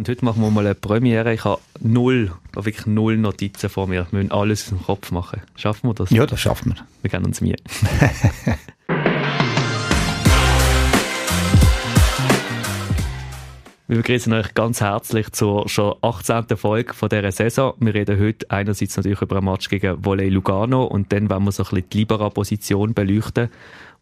Und heute machen wir mal eine Premiere. Ich habe null, wirklich null Notizen vor mir. Wir müssen alles dem Kopf machen. Schaffen wir das? Ja, das schaffen wir. Wir geben uns Mühe. Wir begrüßen euch ganz herzlich zur schon 18. Folge von dieser Saison. Wir reden heute einerseits natürlich über ein Match gegen Volley Lugano und dann wollen wir so ein bisschen die Libera-Position beleuchten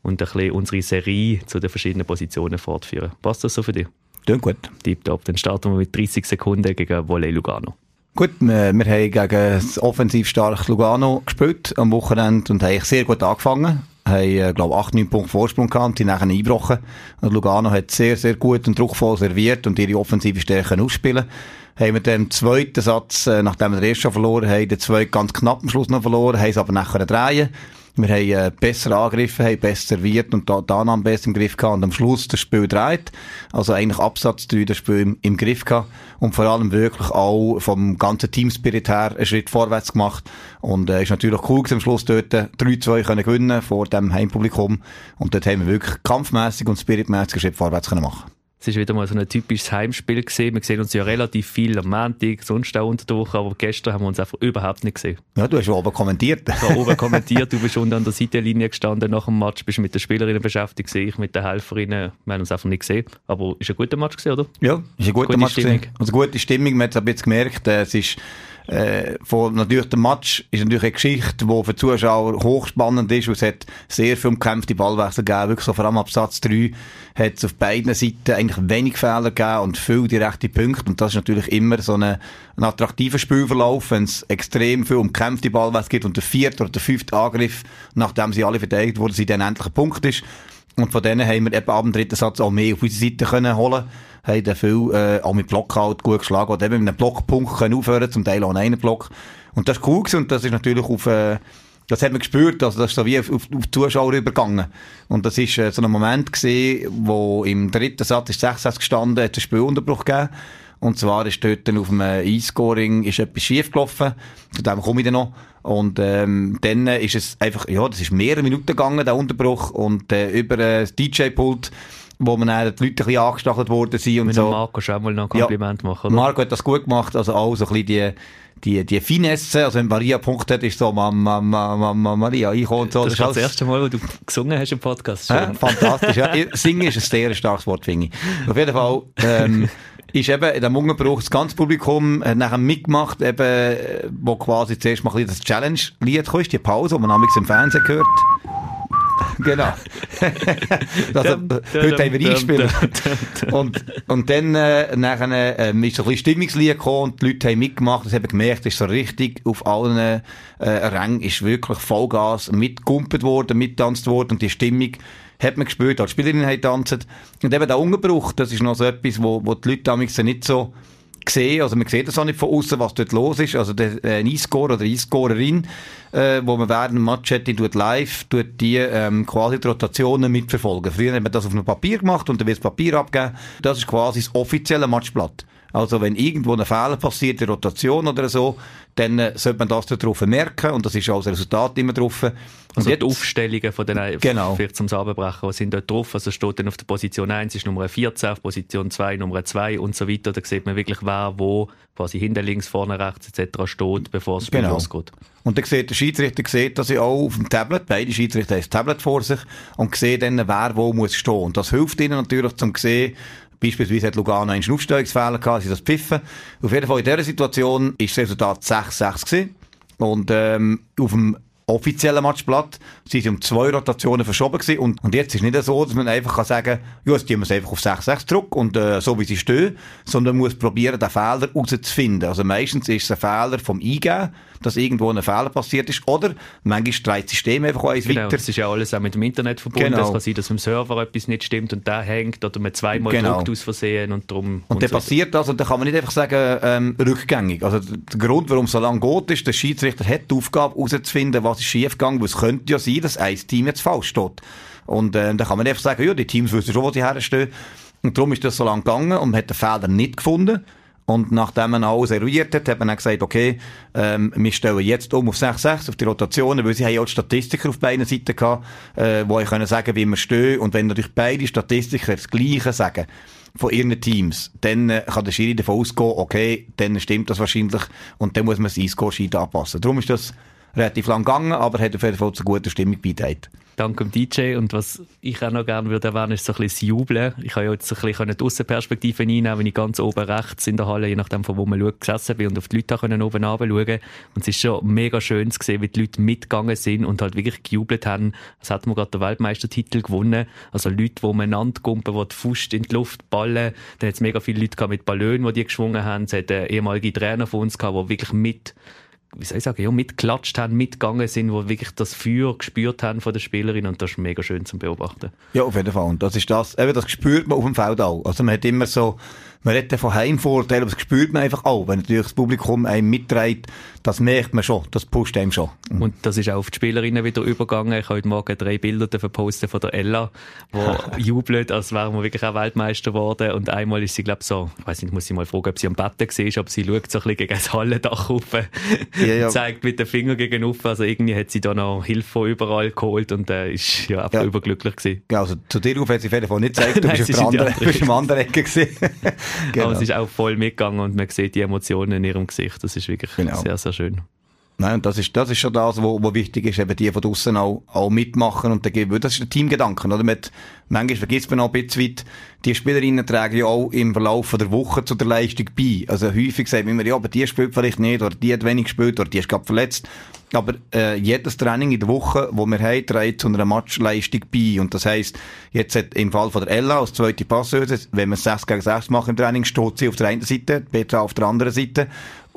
und ein bisschen unsere Serie zu den verschiedenen Positionen fortführen. Passt das so für dich? Klingt gut. Tipptopp. Dann starten wir mit 30 Sekunden gegen Volley Lugano. Gut, wir, wir haben gegen das offensiv starke Lugano gespielt am Wochenende und haben sehr gut angefangen. Haben, äh, glaube 8, 9 Punkte Vorsprung gehabt, die nachher eingebrochen. Und Lugano hat sehr, sehr gut und druckvoll serviert und ihre offensive Stärken ausspielen. Haben wir den zweiten Satz, äh, nachdem wir den ersten schon verloren haben, den zweiten ganz knapp am Schluss noch verloren, haben es aber nachher drehen. Wir haben äh, besser angegriffen, haben besser serviert und da, da am besser im Griff gehabt und am Schluss das Spiel dreht. Also eigentlich Absatz 3 das Spiel im, im Griff gehabt und vor allem wirklich auch vom ganzen Teamspirit her einen Schritt vorwärts gemacht und äh, ist natürlich cool gewesen, am Schluss dort 3-2 können gewinnen vor dem Heimpublikum und dort haben wir wirklich kampfmäßig und spiritmäßig einen Schritt vorwärts können machen. Es war wieder mal so ein typisches Heimspiel gesehen. Wir sehen uns ja relativ viel am Montag, sonst auch unter der Woche, aber gestern haben wir uns einfach überhaupt nicht gesehen. Ja, du hast oben kommentiert. Ich habe oben kommentiert, du bist unten an der Seitenlinie gestanden nach dem Match, bist mit den Spielerinnen beschäftigt, ich mit den Helferinnen. Wir haben uns einfach nicht gesehen. Aber ist ein guter Match gewesen, oder? Ja, ist ein guter Gute Match Stimmung. gewesen. Also gute Stimmung, man hat es ein bisschen gemerkt, äh, es ist äh, von, natürlich der Match ist natürlich eine Geschichte, die für Zuschauer hochspannend ist, und es hat sehr viel umkämpfte Ballwechsel gegeben, wirklich so vor allem ab Satz 3 hat es auf beiden Seiten eigentlich wenig Fehler gegeben und viel direkte Punkte. Und das ist natürlich immer so eine, ein attraktiver Spielverlauf, wenn es extrem viel umkämpfte Ballwechsel gibt und der vierte oder der fünfte Angriff, nachdem sie alle verteidigt wurden, sie dann endlich ein Punkt ist und von denen haben wir eben ab dem dritten Satz auch mehr auf unsere Seite können holen haben dann viel, äh, auch mit Block halt gut geschlagen, oder eben mit einem Blockpunkt können aufhören, zum Teil auch an einen Block. Und das ist cool gewesen, und das ist natürlich auf, äh, das hat man gespürt, also das ist so wie auf, auf, auf die Zuschauer übergegangen. Und das ist äh, so ein Moment gewesen, wo im dritten Satz ist 6 gestanden, hat es einen Spielunterbruch gegeben. Und zwar ist dort dann auf dem E-Scoring ist etwas schief gelaufen. Zu dem komme ich dann noch. Und, ähm, dann ist es einfach, ja, das ist mehrere Minuten gegangen, der Unterbruch. Und, äh, über äh, das DJ-Pult, wo man dann die Leute ein bisschen angestachelt worden sind und Mit so. Marco schon mal noch ein Kompliment machen, oder? Marco hat das gut gemacht, also auch so ein bisschen die, die, die Finesse, also wenn Maria Punkt hat, ist so, Mama, Mama, Mama, Maria, ich und so. das ist alles- das erste Mal, wo du gesungen hast im Podcast. Schon. Fantastisch, ja. Singen ist ein sehr starkes Wort, finde ich. Auf jeden Fall, ähm, ist eben in dem Ungebruch das ganze Publikum hat nachher mitgemacht, eben, äh, wo quasi zuerst mal ein das Challenge-Lied kam, die Pause, die man damals im Fernsehen gehört. Genau. also, heute haben wir eingespielt. Und, und dann, äh, nachher, ähm, ist so ein bisschen Stimmungslied gekommen und die Leute haben mitgemacht, das haben gemerkt, es ist so richtig auf allen, äh, Rängen ist wirklich Vollgas mitgumpet worden, mittanzt worden und die Stimmung hat man gespürt, als die Spielerinnen haben tanzt. Und eben der Ungebruch, das ist noch so etwas, wo, wo die Leute damals nicht so sehen, also man sieht das auch nicht von außen, was dort los ist. Also der äh, ein E-Score oder E-Scorerin, äh, wo man während dem Match hat, die tut live, tut die ähm, quasi die Rotationen mitverfolgen. Früher hat man das auf einem Papier gemacht und dann wird das Papier abgegeben. Das ist quasi das offizielle Matchblatt. Also wenn irgendwo ein Fehler passiert, eine Rotation oder so, dann äh, sollte man das dort drauf merken und das ist auch das Resultat immer drauf. Und Also die Aufstellungen von den, Genau. vielleicht zum Zusammenbrechen, was sind dort drauf? Also steht dann auf der Position 1 ist Nummer 14, auf Position 2 Nummer 2 und so weiter. Da sieht man wirklich, wer wo quasi hinten links, vorne rechts etc. steht, bevor das Spiel Genau. losgeht. Und dann sieht der Schiedsrichter sieht das ja auch auf dem Tablet. Beide Schiedsrichter haben das Tablet vor sich und sehen dann, wer wo muss stehen. Und das hilft ihnen natürlich zum sehen, Beispielsweise hat Lugano einen Aufstellungsfehler gehabt, sie das pfiffen. Auf jeden Fall in dieser Situation ist das Resultat 6-6 gewesen. Und, ähm, auf dem offiziellen Matchblatt sind sie um zwei Rotationen verschoben gewesen. Und, und jetzt ist nicht so, dass man einfach kann sagen, ja, jetzt tun wir es einfach auf 6-6 zurück und, äh, so wie sie stehen, sondern man muss probieren, den Fehler herauszufinden. Also meistens ist es ein Fehler vom Eingeben, dass irgendwo ein Fehler passiert ist, oder manchmal dreht das System einfach eins Genau, weiter. das ist ja alles auch mit dem Internet verbunden. Genau. Es kann sein, dass am Server etwas nicht stimmt und der hängt oder man zweimal Genau. druckt aus Versehen und darum... Und dann so passiert das und dann kann man nicht einfach sagen, ähm, rückgängig. Also der der Grund, warum es so lange geht, ist, der Schiedsrichter hat die Aufgabe herauszufinden, was ist schiefgegangen, es könnte ja sein, dass ein Team jetzt falsch steht. Und äh, dann kann man einfach sagen, ja, die Teams wissen schon, wo sie herstehen. Und darum ist das so lange gegangen und man hat den Fehler nicht gefunden. Und nachdem man alles eruiert hat, hat man dann gesagt, okay, ähm, wir stellen jetzt um auf 6-6, auf die Rotationen, weil sie haben ja auch Statistiker auf beiden Seiten gehabt, äh, wo ich können sagen, wie wir stehen. Und wenn natürlich beide Statistiker das Gleiche sagen, von ihren Teams, dann äh, kann der Schiri davon ausgehen, okay, dann stimmt das wahrscheinlich und dann muss man das E-Score-Sheet anpassen. Darum ist das relativ lang gegangen, aber hat auf jeden Fall zu guter Stimmung beigetragen dank dem DJ. Und was ich auch noch gerne würde erwähnen, ist so ein bisschen das Jubeln. Ich habe ja jetzt ein bisschen die Aussenperspektive einnehmen, wenn ich ganz oben rechts in der Halle, je nachdem von wo man schaut, gesessen bin und auf die Leute können oben schauen Und es ist schon mega schön zu sehen, wie die Leute mitgegangen sind und halt wirklich gejubelt haben. Als hätten wir gerade den Weltmeistertitel gewonnen. Also Leute, die umeinander gumpen, die die Fuß in die Luft ballen. Dann hat es mega viele Leute mit Ballon, die die geschwungen haben. Es hat ehemalige Trainer von uns gehabt, die wirklich mit wie soll ich sagen, ja, mitgeklatscht haben, mitgegangen sind, wo wirklich das Feuer gespürt haben von den Spielerinnen und das ist mega schön zu beobachten. Ja, auf jeden Fall. Und das ist das, eben, das spürt man auf dem Feld auch. Also man hat immer so, man redet von Heimvorteilen, aber das spürt man einfach auch. Wenn natürlich das Publikum einem mitträgt, das merkt man schon, das pusht einem schon. Mhm. Und das ist auch auf die Spielerinnen wieder übergegangen. Ich habe heute Morgen drei Bilder posten von der Ella, die jubelt, als wären wir wirklich auch Weltmeister geworden. Und einmal ist sie, glaube ich, so, ich weiß nicht, muss ich mal fragen, ob sie am Betten war, aber sie schaut so ein bisschen gegen das Hallendach rauf, ja, ja. zeigt mit dem Finger gegen rauf. Also irgendwie hat sie da noch Hilfe von überall geholt und äh, ist ja einfach ja. überglücklich gewesen. Ja, also zu dir rauf hat sie auf jeden Fall nicht gezeigt, du bist, auf der anderen, bist am anderen Ecke gewesen. Genau. Aber es ist auch voll mitgegangen und man sieht die Emotionen in ihrem Gesicht. Das ist wirklich genau. sehr, sehr schön. Nein, und das ist, das ist schon das, wo, wo wichtig ist, eben die von draussen auch, auch mitmachen und dann, das ist der Teamgedanke, oder? Mit, manchmal vergisst man auch ein bisschen weit, die Spielerinnen tragen ja auch im Verlauf der Woche zu der Leistung bei. Also häufig sagt man immer, ja, aber die spielt vielleicht nicht, oder die hat wenig gespielt, oder die ist gerade verletzt. Aber äh, jedes Training in der Woche, wo wir haben, trägt zu einer Matchleistung bei. Und das heisst, jetzt hat im Fall von der Ella als zweite Passeuse, wenn wir 6 gegen 6 machen im Training, steht sie auf der einen Seite, Petra auf der anderen Seite.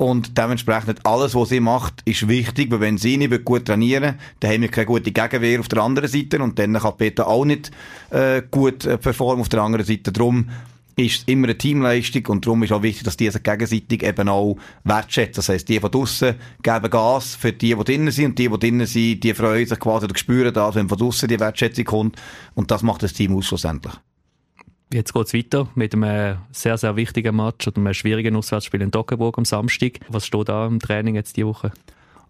Und dementsprechend alles, was sie macht, ist wichtig, weil wenn sie nicht gut trainieren dann haben wir keine gute Gegenwehr auf der anderen Seite und dann kann Petra auch nicht äh, gut äh, performen auf der anderen Seite. Darum ist immer eine Teamleistung und darum ist auch wichtig, dass die sich gegenseitig eben auch wertschätzen. Das heisst, die von draussen geben Gas für die, die drinnen sind und die, die drinnen sind, die freuen sich quasi oder spüren das, wenn von draussen die Wertschätzung kommt und das macht das Team aus schlussendlich. Jetzt geht es weiter mit einem sehr, sehr wichtigen Match oder einem schwierigen Auswärtsspiel in Toggenburg am Samstag. Was steht da im Training jetzt diese Woche?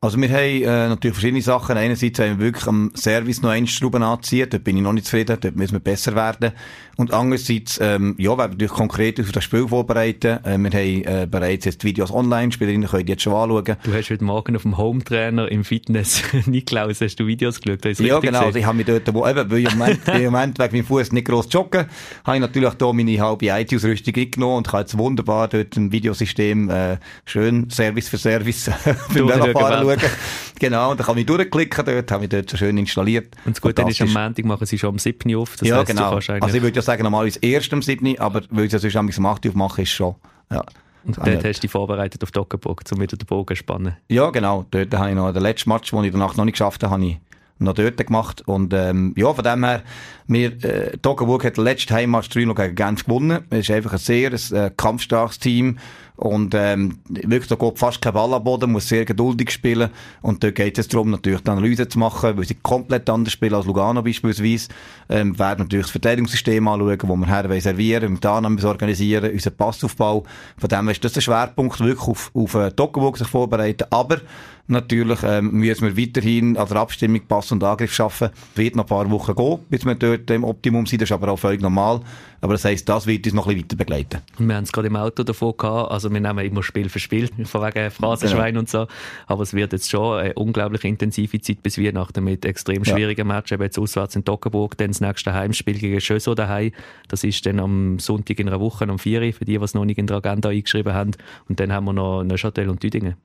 Also wir haben äh, natürlich verschiedene Sachen. Einerseits haben wir wirklich am Service noch eine Schrauben anziehen. Dort bin ich noch nicht zufrieden. Dort müssen wir besser werden. Und andererseits, ähm, ja, werden wir natürlich konkret auf das Spiel vorbereiten. Äh, wir haben äh, bereits jetzt Videos online. Spielerinnen können die jetzt schon anschauen. Du hast heute Morgen auf dem Home-Trainer im Fitness Niklaus, hast du Videos geschaut? Ja, genau. Also ich habe mich dort, wo, eben, weil ich im Moment, im Moment wegen meinem Fuß nicht gross joggen, habe ich natürlich hier meine halbe IT-Ausrüstung eingenommen und kann jetzt wunderbar dort ein Videosystem äh, schön Service für Service für Velofahren schauen. Genau, und dann kann ich durchklicken dort, habe ich dort so schön installiert. Und das Gute ist, am Montag machen sie schon am 7. auf. Das ja, heisst, genau. Also ich würde ja sagen, normalerweise erst am 7., aber weil sie ja sonst am 8. aufmachen, ist schon, ja. Und dort hast du dich vorbereitet auf die Ockenburg, um wieder den Bogen zu spannen? Ja, genau. Dort habe ich noch den letzten Match, den ich danach noch nicht geschafft habe, habe ich noch dort gemacht. Und ähm, ja, von dem her, wir, äh, Toggenburg hat den letzten Heimmatch 3 gegen Genf gewonnen. Es ist einfach ein sehr ein, äh, kampfstarkes Team. Und ähm, wirklich, da geht fast kein Ball am Boden, muss sehr geduldig spielen. Und dort geht es darum, natürlich die Analyse zu machen, weil sie komplett anders spielen als Lugano beispielsweise. Ähm, werden natürlich das Verteidigungssystem anschauen, wo wir her servieren, mit Annahmen organisieren, unseren Passaufbau. Von dem ist das der Schwerpunkt, wirklich auf, auf äh, Toggenburg sich vorbereiten. Aber Natürlich ähm, müssen wir weiterhin an der Abstimmung Pass und Angriff schaffen. Wird noch ein paar Wochen gehen, bis wir dort im Optimum sind. Das ist aber auch völlig normal. Aber das heisst, das wird uns noch ein bisschen weiter begleiten. Wir haben es gerade im Auto davon gehabt. Also wir nehmen immer Spiel für Spiel, von wegen Phrasenschwein genau. und so. Aber es wird jetzt schon eine unglaublich intensive Zeit bis Weihnachten mit extrem schwierigen ja. Matches. Eben jetzt auswärts in Toggenburg, dann das nächste Heimspiel gegen Schöso daheim. Das ist dann am Sonntag in einer Woche, am 4. für die, die es noch nicht in der Agenda eingeschrieben haben. Und dann haben wir noch Neuchâtel und Düdingen.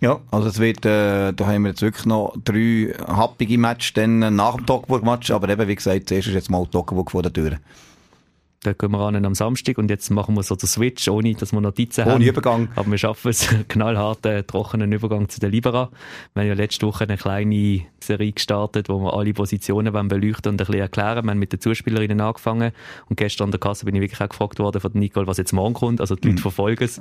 Ja, also es wird, äh, da haben wir jetzt wirklich noch drei happige Matches dann nach dem Toggenburg-Match, aber eben, wie gesagt, zuerst ist jetzt mal Toggenburg vor der Tür. Da gehen wir an am Samstag und jetzt machen wir so den Switch, ohne dass wir Notizen ohne haben. Ohne Übergang. Aber wir schaffen es, knallharten, trockenen Übergang zu der Libera. Wir haben ja letzte Woche eine kleine Serie gestartet, wo wir alle Positionen beleuchten und ein bisschen erklären. Wir haben mit den Zuspielerinnen angefangen und gestern an der Kasse bin ich wirklich auch gefragt worden von Nicole, was jetzt morgen kommt. Also die Leute mhm. verfolgen es.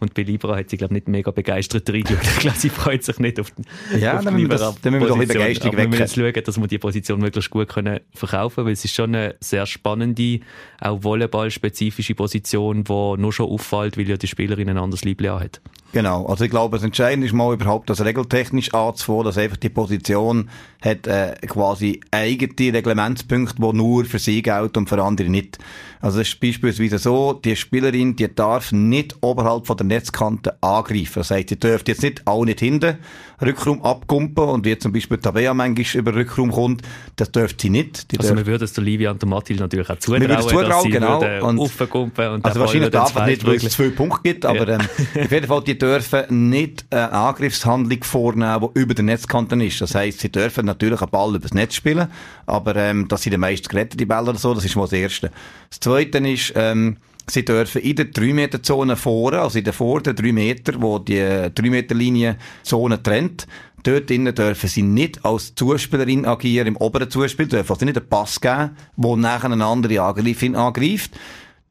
Und bei Libera hat sie, glaube ich, nicht mega begeistert reingeschaut. Ich glaube, sie freut sich nicht auf, die, ja, auf die Libera. Dann müssen wir doch ein Begeisterung wecken. Wir müssen schauen, dass wir die Position wirklich gut können verkaufen können, weil es ist schon eine sehr spannende, auch Volleyball-spezifische Position, die nur schon auffällt, weil ja die Spielerin ein anderes Liebling hat. Genau. Also ich glaube, das Entscheidende ist mal überhaupt das regeltechnisch anzufangen, dass einfach die Position hat äh, quasi eigene Reglementspunkte, die nur für sie gelten und für andere nicht. Also es ist beispielsweise so, die Spielerin, die darf nicht oberhalb von der Netzkante angreifen. Das heißt, die dürfte jetzt nicht auch nicht hinten Rückraum abkumpen und wie zum Beispiel Tabea manchmal über Rückraum kommt, das dürfte sie nicht. Die also man würde es der Livia und der Mathilde natürlich auch zutrauen, wir zutrauen dass sie genau. und und Also wahrscheinlich einfach nicht, weil es zwei Punkte gibt, aber ja. ähm, auf jeden Fall, die dürfen nicht eine Angriffshandlung vornehmen, die über der Netzkante ist. Das heisst, sie dürfen natürlich einen Ball übers Netz spielen, aber ähm, dass sie den meisten geretteten Bälle oder so, das ist mal das Erste. Das Zweite ist, ähm, Sie dürfen in der 3-Meter-Zone vorne, also in der vorderen 3 Meter, wo die 3-Meter-Linie Zone trennt, dort innen dürfen sie nicht als Zuspielerin agieren im oberen Zuspiel, dürfen also nicht einen Pass geben, wo nachher eine andere Angreiferin angreift.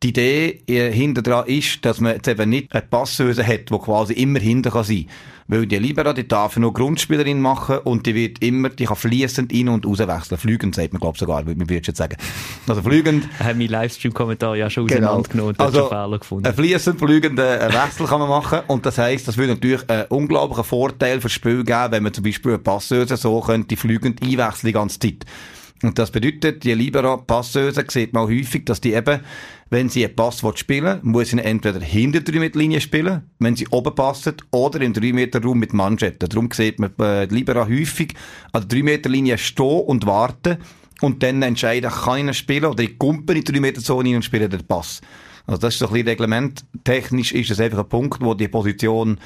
Die Idee äh, hinter dran ist, dass man jetzt eben nicht eine Passöse hat, die quasi immer hinten kann sein kann. Weil die Libera, die darf nur Grundspielerin machen und die wird immer, die kann fließend rein und raus wechseln. Flügend sagt man, glaube ich, sogar, würde ich jetzt sagen. Also flügend. Haben mein Livestream-Kommentar ja schon genau. auseinandergenommen und also, Fehler gefunden. Ein fließend flügenden äh, Wechsel kann man machen und das heisst, das würde natürlich einen unglaublichen Vorteil fürs Spiel geben, wenn man zum Beispiel eine Passeuse so könnte flügend einwechseln die ganze Zeit. Und das bedeutet, die Libera Passeuse sieht man häufig, dass die eben wenn sie einen Pass spielen muss sie entweder hinter der 3 Linie spielen, wenn sie oben passen, oder im 3 Meter Raum mit Manschetten. Darum sieht man äh, lieber häufig an der 3 Meter Linie stehen und warten und dann entscheiden, kann ich spielen oder ich kumpe in die 3 Meter Zone rein und spiele den Pass. Also das ist so ein bisschen Reglement. Technisch ist das einfach ein Punkt, wo die Position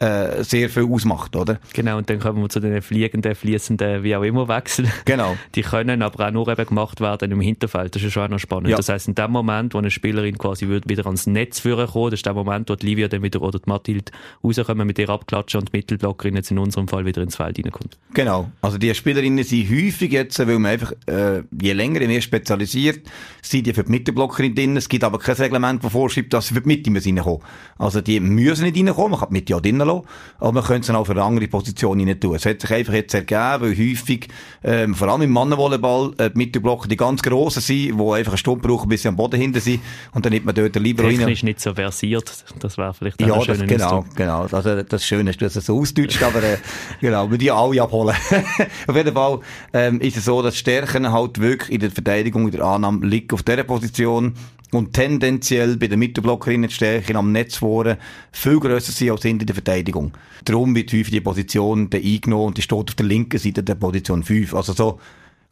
äh, sehr viel ausmacht, oder? Genau, und dann kommen wir zu den fliegenden, fließenden, wie auch immer Wechseln. Genau. Die können aber auch nur eben gemacht werden im Hinterfeld. Das ist schon auch noch spannend. Ja. Das heisst, in dem Moment, wo eine Spielerin quasi wieder ans Netz führen kommt, das ist der Moment, wo die Livia dann wieder oder die Mathilde rauskommen, mit ihr abklatschen und die Mittelblockerin jetzt in unserem Fall wieder ins Feld reinkommt. Genau. Also die Spielerinnen sind häufig jetzt, weil man einfach äh, je länger, je mehr spezialisiert, sind die für die Mittelblockerin drin. Es gibt aber kein Reglement, das vorschreibt, dass sie für die Mitte reinkommen. Also die müssen nicht reinkommen, man kann die Mitte auch drinnen lassen. Aber man könnte es auch für eine andere Position rein tun. Es hat sich einfach jetzt ergeben, weil häufig, ähm, vor allem im Mannenvolleyball, äh, die Mittelblocker die ganz grossen sind, die einfach eine Stunde brauchen, bis sie am Boden hinten sind. Und dann nimmt man dort lieber rein. Technisch nicht so versiert. Das wäre vielleicht auch ja, das, genau, Ausdruck. genau. Also, das Schöne ist, dass es so ausdeutscht, aber, äh, genau, wir die alle abholen. auf jeden Fall, ähm, ist es so, dass Stärken halt wirklich in der Verteidigung, in der Annahme liegt auf dieser Position und tendenziell bei den Mittelblockerinnen die Stärken am Netz vorne viel grösser sind als in der Verteidigung. Darum wird häufig die Position eingenommen und die steht auf der linken Seite der Position 5. Also so,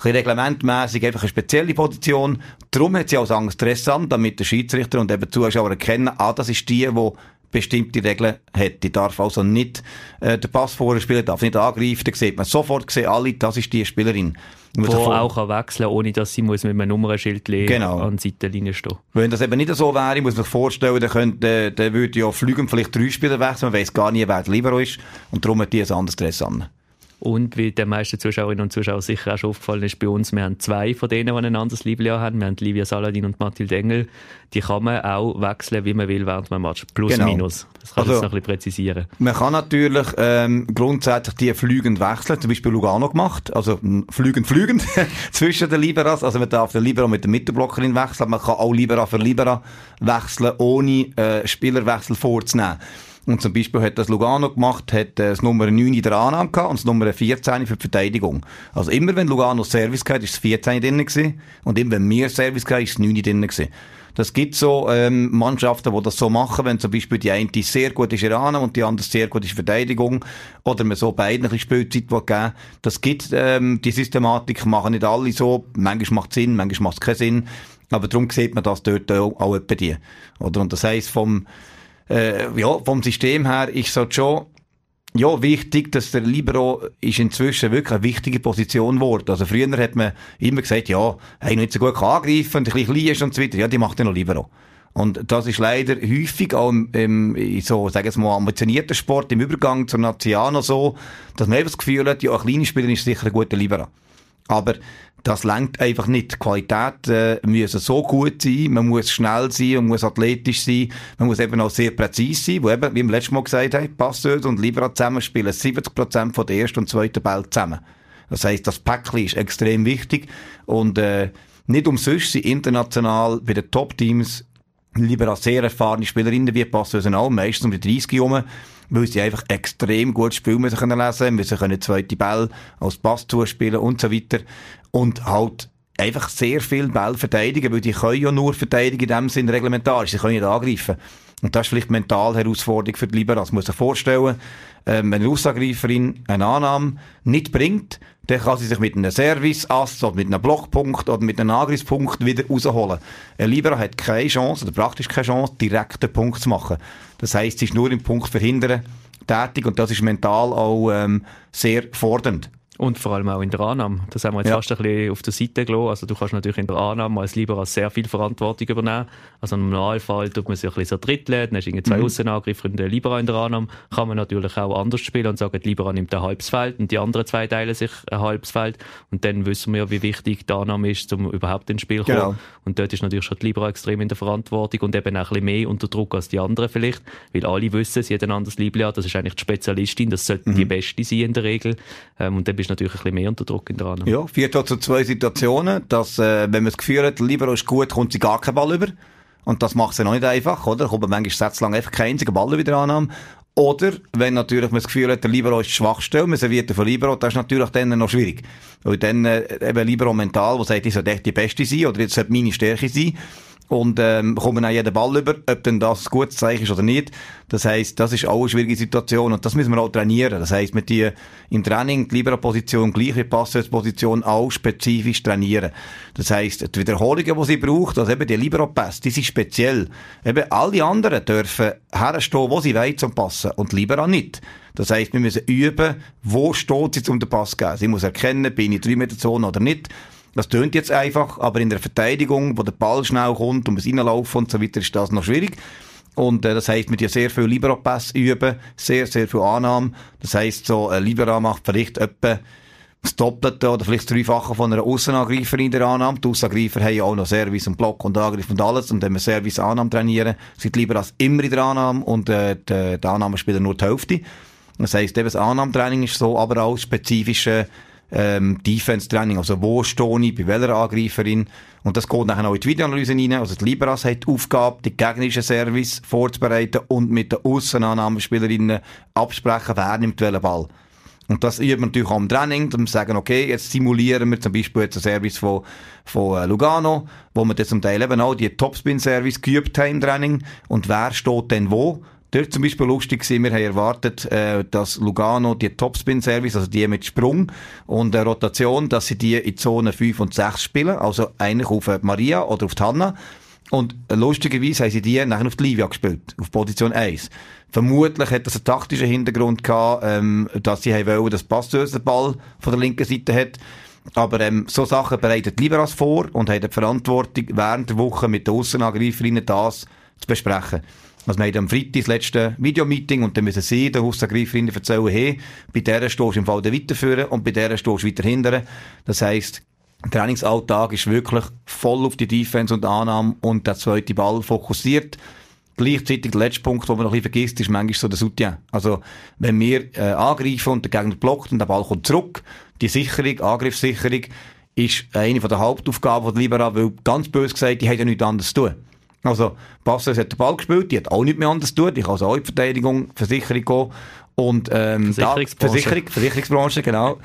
ein reglementmäßig einfach eine spezielle Position. Darum hat sie auch Angst interessant, damit der Schiedsrichter und eben Zuschauer erkennen, ah, das ist die, die bestimmte Regeln hat. Die darf also nicht äh, den Pass vorher spielen, darf nicht angreifen. Da sieht man sofort, sehen alle, das ist die Spielerin. Wo auch kann wechseln ohne dass sie muss mit einem Nummernschild genau. an der Seitenlinie stehen Wenn das eben nicht so wäre, muss man sich vorstellen, dann, könnte, dann würde ja Flügen vielleicht drei Spieler wechseln, man weiß gar nie, wer der Libero ist. Und darum hat die ein anderes Dress an. Und wie den meisten Zuschauerinnen und Zuschauern sicher auch schon aufgefallen ist, bei uns, wir haben zwei von denen, die ein anderes Liebling haben. Wir haben Livia Saladin und Mathilde Engel. Die kann man auch wechseln, wie man will, während man Match. Plus, genau. minus. Das kann also, ich noch ein bisschen präzisieren. Man kann natürlich ähm, grundsätzlich die flügend wechseln. Zum Beispiel Lugano gemacht. Also flügend, flügend zwischen den Liberas. Also man darf den Libera mit der Mittelblockerin wechseln. Man kann auch Libera für Libera wechseln, ohne äh, Spielerwechsel vorzunehmen. Und zum Beispiel hat das Lugano gemacht, hat äh, das Nummer 9 in der Annahme gehabt und das Nummer 14 für die Verteidigung. Also immer wenn Lugano Service hatte, ist das 14 drin gewesen. Und immer wenn wir Service hatten, ist das 9 drin gewesen. Das gibt so ähm, Mannschaften, die das so machen, wenn zum Beispiel die eine sehr gut ist in Annahme und die andere sehr gut ist in Verteidigung oder man so beiden ein bisschen Spielzeit geben Das gibt ähm, die Systematik, machen nicht alle so. Manchmal macht es Sinn, manchmal macht es keinen Sinn. Aber darum sieht man das dort auch, auch etwa die. Oder? Und das heisst, vom äh, ja, vom System her ist es schon ja, wichtig, dass der Libero ist inzwischen wirklich eine wichtige Position geworden. Also früher hat man immer gesagt, ja, hey, nicht so gut kann angreifen ein bisschen klein ist und so weiter. Ja, die macht ja noch Libero. Und das ist leider häufig auch im, im so, sagen wir mal, ambitionierten Sport, im Übergang zum Naziano so, dass man einfach das Gefühl hat, ja, ein kleiner Spieler ist sicher ein guter Libero. Aber das lenkt einfach nicht. Die Qualität äh, muss so gut sein, man muss schnell sein, man muss athletisch sein, man muss eben auch sehr präzise sein, wo eben, wie wir letztes Mal gesagt haben, Passeurs und Libera zusammen spielen 70% von der ersten und zweiten Ball zusammen. Das heisst, das Päckchen ist extrem wichtig und äh, nicht umsonst sind international bei den Top-Teams Lieber als sehr erfahrene Spielerinnen wie passen auch meistens um die 30 herum, weil sie einfach extrem gut spielen müssen können lesen, müssen können zweite Ball als Pass zuspielen und so weiter. Und halt einfach sehr viel Ball verteidigen, weil die können ja nur verteidigen in dem Sinne reglementarisch, sie können nicht angreifen. Und das ist vielleicht mental Herausforderung für die Liberas. Man muss sich vorstellen, ähm, wenn eine Aussagreiferin eine Annahme nicht bringt, dann kann sie sich mit einem Service-Ass oder mit einem Blockpunkt oder mit einem Angriffspunkt wieder rausholen. Ein Libera hat keine Chance, oder praktisch keine Chance, direkt einen Punkt zu machen. Das heisst, sie ist nur im Punkt verhindern tätig und das ist mental auch ähm, sehr fordernd. Und vor allem auch in der Annahme. Das haben wir jetzt ja. fast ein bisschen auf der Seite gelassen. Also du kannst natürlich in der Annahme als Libera sehr viel Verantwortung übernehmen. Also im Normalfall tut man sich ein bisschen so dritteln, dann hast du zwei mhm. Außenangriffe und der Libera in der Annahme. Kann man natürlich auch anders spielen und sagen, die Libera nimmt ein halbes Feld und die anderen zwei teilen sich ein halbes Feld. Und dann wissen wir ja, wie wichtig die Annahme ist, um überhaupt ins Spiel zu kommen. Genau. Und dort ist natürlich schon die Libera extrem in der Verantwortung und eben auch ein bisschen mehr unter Druck als die anderen vielleicht. Weil alle wissen, sie hat ein anderes Libra, das ist eigentlich die Spezialistin, das sollte mhm. die Beste sein in der Regel. Ähm, und dann bist du natürlich ein bisschen mehr unter Druck in der Annahme. Ja, führt zu zwei Situationen, dass, äh, wenn man das Gefühl hat, Libero ist gut, kommt sie gar keinen Ball über. Und das macht sie noch nicht einfach, oder? Da kommt manchmal sätzlang einfach kein einziger Ball wieder Annahme. Oder, wenn natürlich man das Gefühl hat, der Libero ist die Schwachstelle, man serviert von Libero, das ist natürlich dann noch schwierig. Weil dann, äh, eben Libero mental, wo sagt, ich sollte echt die Beste sein, oder jetzt sollte meine Stärke sein und ähm, kommen auch jeden Ball über, ob denn das ein gutes Zeichen ist oder nicht. Das heisst, das ist auch eine schwierige Situation und das müssen wir auch trainieren. Das heisst, mit die im Training die Libero-Position gleich wie auch spezifisch trainieren. Das heisst, die Wiederholungen, die sie braucht, also eben die Libero-Pässe, die sind speziell. Eben alle anderen dürfen herstehen, wo sie wollen zum Passen und Libero nicht. Das heisst, wir müssen üben, wo steht sie zum Pass geben. Sie muss erkennen, bin ich drei Meter Zone oder nicht. Das tönt jetzt einfach, aber in der Verteidigung, wo der Ball schnell kommt und es reinlaufen und so weiter, ist das noch schwierig. Und äh, das heisst, mit dir sehr viel Libero-Pass üben, sehr, sehr viel Annahmen. Das heisst, so ein Libero macht vielleicht etwa das Doppelte oder vielleicht das Dreifache von einer Außenangreiferin in der Annahme. Die Außenangreifer haben ja auch noch Service und Block und Angriff und alles. Und wenn wir Service Annahme trainieren, sind lieber als immer in der Annahme und äh, die, die Annahmespieler nur die Hälfte. Das heisst, eben das Annahmetraining ist so, aber auch spezifische ähm, Defense-Training, also wo stehe ich, bei welcher Angreiferin. Und das geht dann auch in die Videoanalyse rein. Also die Liberas hat die Aufgabe, die gegnerische Service vorzubereiten und mit den Aussenannahmespielerinnen absprechen, wer nimmt welchen Ball. Und das üben wir natürlich auch im Training, dass wir sagen, okay, jetzt simulieren wir zum Beispiel jetzt einen Service von, von äh, Lugano, wo wir dann zum Teil eben auch die Topspin-Service geübt haben im Training. Und wer steht denn wo? Dort zum Beispiel lustig gewesen, wir haben erwartet, äh, dass Lugano die Topspin-Service, also die mit Sprung und äh, Rotation, dass sie die in Zone 5 und 6 spielen, also eigentlich auf äh, Maria oder auf die Hanna. Und lustigerweise haben sie die nachher auf die Livia gespielt, auf Position 1. Vermutlich hat das einen taktischen Hintergrund gehabt, ähm, dass sie wollen, dass Pastös den Ball von der linken Seite hat. Aber ähm, so Sachen bereitet Liberas vor und haben die Verantwortung, während der Woche mit den Aussenangreiferinnen das zu besprechen. Also wir haben am Freitag das letzte Videomeeting und dann müssen sie, der Hausangreiferinnen, erzählen, hey, bei der stehst du im Fall weiterführen und bei der stehst du weiter hindern. Das heisst, der Trainingsalltag ist wirklich voll auf die Defense und Annahme und der zweite Ball fokussiert. Gleichzeitig der letzte Punkt, den man noch ein bisschen vergisst, ist manchmal so der Soutien. Also, wenn wir äh, angreifen und der Gegner blockt und der Ball kommt zurück, die Sicherung, Angriffssicherung, ist eine der Hauptaufgaben der Libera, weil ganz böse gesagt, die haben ja nichts anderes zu tun. Also, Bastos hat den Ball gespielt, die hat auch nicht mehr anders tun, die kann also auch in die Verteidigung, Versicherung gehen. Und, ähm, Versicherungsbranche. Da, Versicherung, Versicherungsbranche, genau.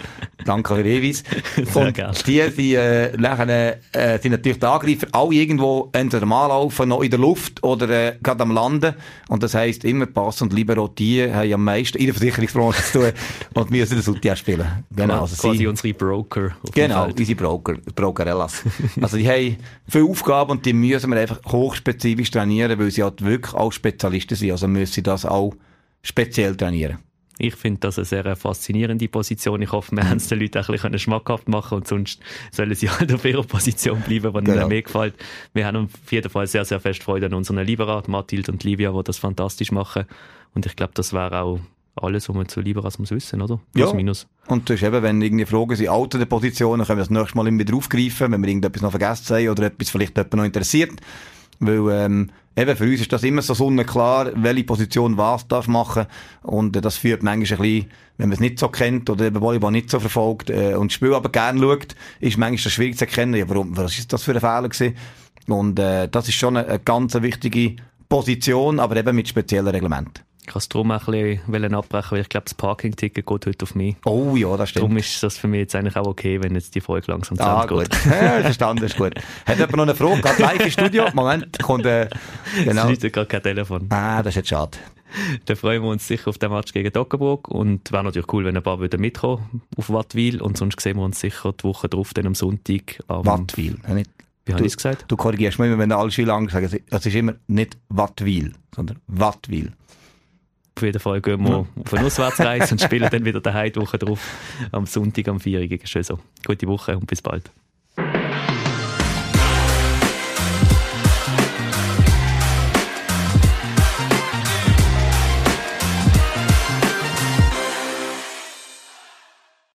Danke für den Hinweis. Und die, die, äh, nachher, äh, sind natürlich die Angreifer alle irgendwo entweder mal laufen, noch in der Luft oder, äh, gerade am Landen. Und das heisst, immer Pass und Libero, die haben am meisten in der Versicherungsbranche zu tun und müssen das Ultia spielen. Genau. Also quasi sie, unsere Broker. Genau, unsere Broker, Brokerellas. also die haben viele Aufgaben und die müssen wir einfach hochspezifisch trainieren, weil sie halt wirklich auch Spezialisten sind. Also müssen sie das auch speziell trainieren. Ich finde das eine sehr faszinierende Position. Ich hoffe, wir haben es den Leuten ein bisschen schmackhaft machen und sonst sollen sie halt auf ihrer Position bleiben, wenn genau. ihnen mehr gefällt. Wir haben auf jeden Fall sehr, sehr fest Freude an unseren Liberat, Mathilde und Livia, die das fantastisch machen. Und ich glaube, das wäre auch alles, was man zu Liberas muss wissen, oder? Plus, ja. minus. Und das ist eben, wenn irgendwie Fragen sind, alternde Positionen, können wir das nächste Mal immer wieder aufgreifen, wenn wir irgendetwas noch vergessen haben oder etwas vielleicht jemand noch interessiert. Weil, ähm, eben für uns ist das immer so sonnenklar, welche Position was darf machen. Und äh, das führt manchmal ein bisschen, wenn man es nicht so kennt oder eben Volleyball nicht so verfolgt äh, und das Spiel aber gerne schaut, ist manchmal das schwierig zu erkennen, ja, warum, was ist das für ein Fehler gewesen? Und äh, das ist schon eine, eine ganz wichtige Position, aber eben mit speziellen Reglementen. Ich kann es darum auch ein bisschen abbrechen, weil ich glaube, das Parking-Ticket geht heute auf mich. Oh ja, das stimmt. Darum ist das für mich jetzt eigentlich auch okay, wenn jetzt die Folge langsam zu Ah, Ende gut. geht. Ja, verstanden, ist gut. Hat jemand noch eine Frage? Gerade live im Studio? Moment, kommt, äh, Genau. Es läutet gerade kein Telefon. Ah, das ist jetzt schade. Dann freuen wir uns sicher auf den Match gegen Dockenburg und wäre natürlich cool, wenn ein paar würden mitkommen auf Wattwil und sonst sehen wir uns sicher die Woche drauf, dann am Sonntag. Am, Wattwil. Wie habe ich es gesagt? Du korrigierst mich immer, wenn alle Schüler sagen, es ist immer nicht Wattwil, sondern Wattwil. Auf jeden Fall gehen wir auf eine Auswärtsreise und spielen dann wieder daheim die Woche drauf am Sonntag am 4. gegen Schöso. Gute Woche und bis bald.